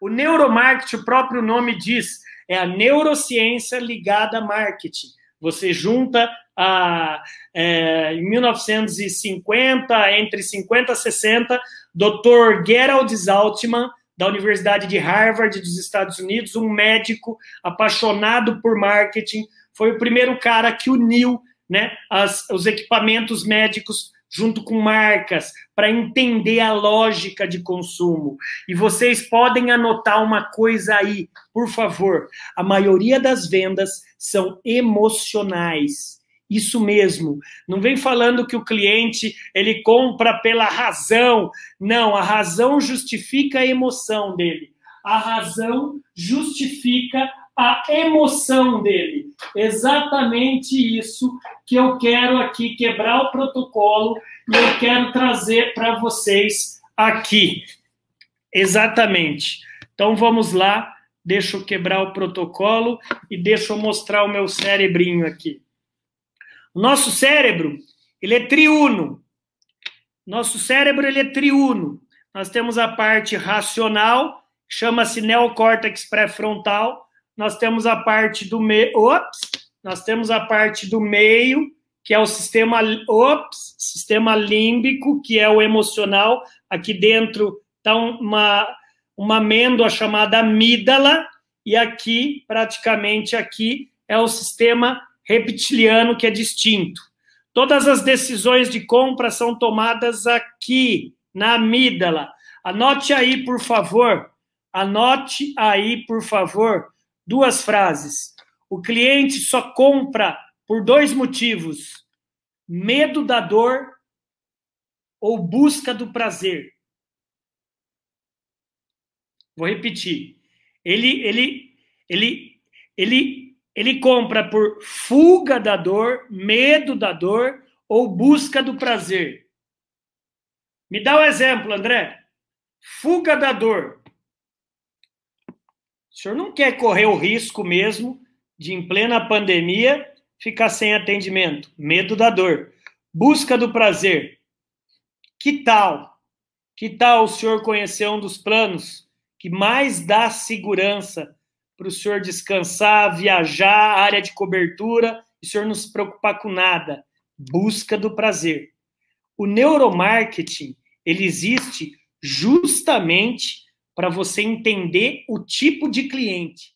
O neuromarketing, o próprio nome diz, é a neurociência ligada a marketing. Você junta a, é, em 1950, entre 50 e 60, Dr. Gerald Zaltman, da Universidade de Harvard dos Estados Unidos, um médico apaixonado por marketing, foi o primeiro cara que uniu né, as, os equipamentos médicos junto com marcas, para entender a lógica de consumo. E vocês podem anotar uma coisa aí, por favor. A maioria das vendas são emocionais. Isso mesmo. Não vem falando que o cliente ele compra pela razão. Não, a razão justifica a emoção dele. A razão justifica a emoção dele. Exatamente isso que eu quero aqui quebrar o protocolo e eu quero trazer para vocês aqui. Exatamente. Então vamos lá, deixa eu quebrar o protocolo e deixa eu mostrar o meu cérebrinho aqui. O nosso cérebro, ele é triuno. Nosso cérebro ele é triuno. Nós temos a parte racional, chama-se neocórtex pré-frontal, nós temos a parte do meio, nós temos a parte do meio, que é o sistema, ops, sistema límbico, que é o emocional. Aqui dentro está uma, uma amêndoa chamada amígdala, e aqui, praticamente aqui, é o sistema reptiliano, que é distinto. Todas as decisões de compra são tomadas aqui, na amígdala. Anote aí, por favor. Anote aí, por favor, duas frases. O cliente só compra por dois motivos: medo da dor ou busca do prazer. Vou repetir. Ele ele ele ele ele compra por fuga da dor, medo da dor ou busca do prazer. Me dá um exemplo, André. Fuga da dor. O senhor não quer correr o risco mesmo de, em plena pandemia, ficar sem atendimento? Medo da dor. Busca do prazer. Que tal? Que tal o senhor conhecer um dos planos que mais dá segurança para o senhor descansar, viajar, área de cobertura, e o senhor não se preocupar com nada? Busca do prazer. O neuromarketing, ele existe justamente para você entender o tipo de cliente.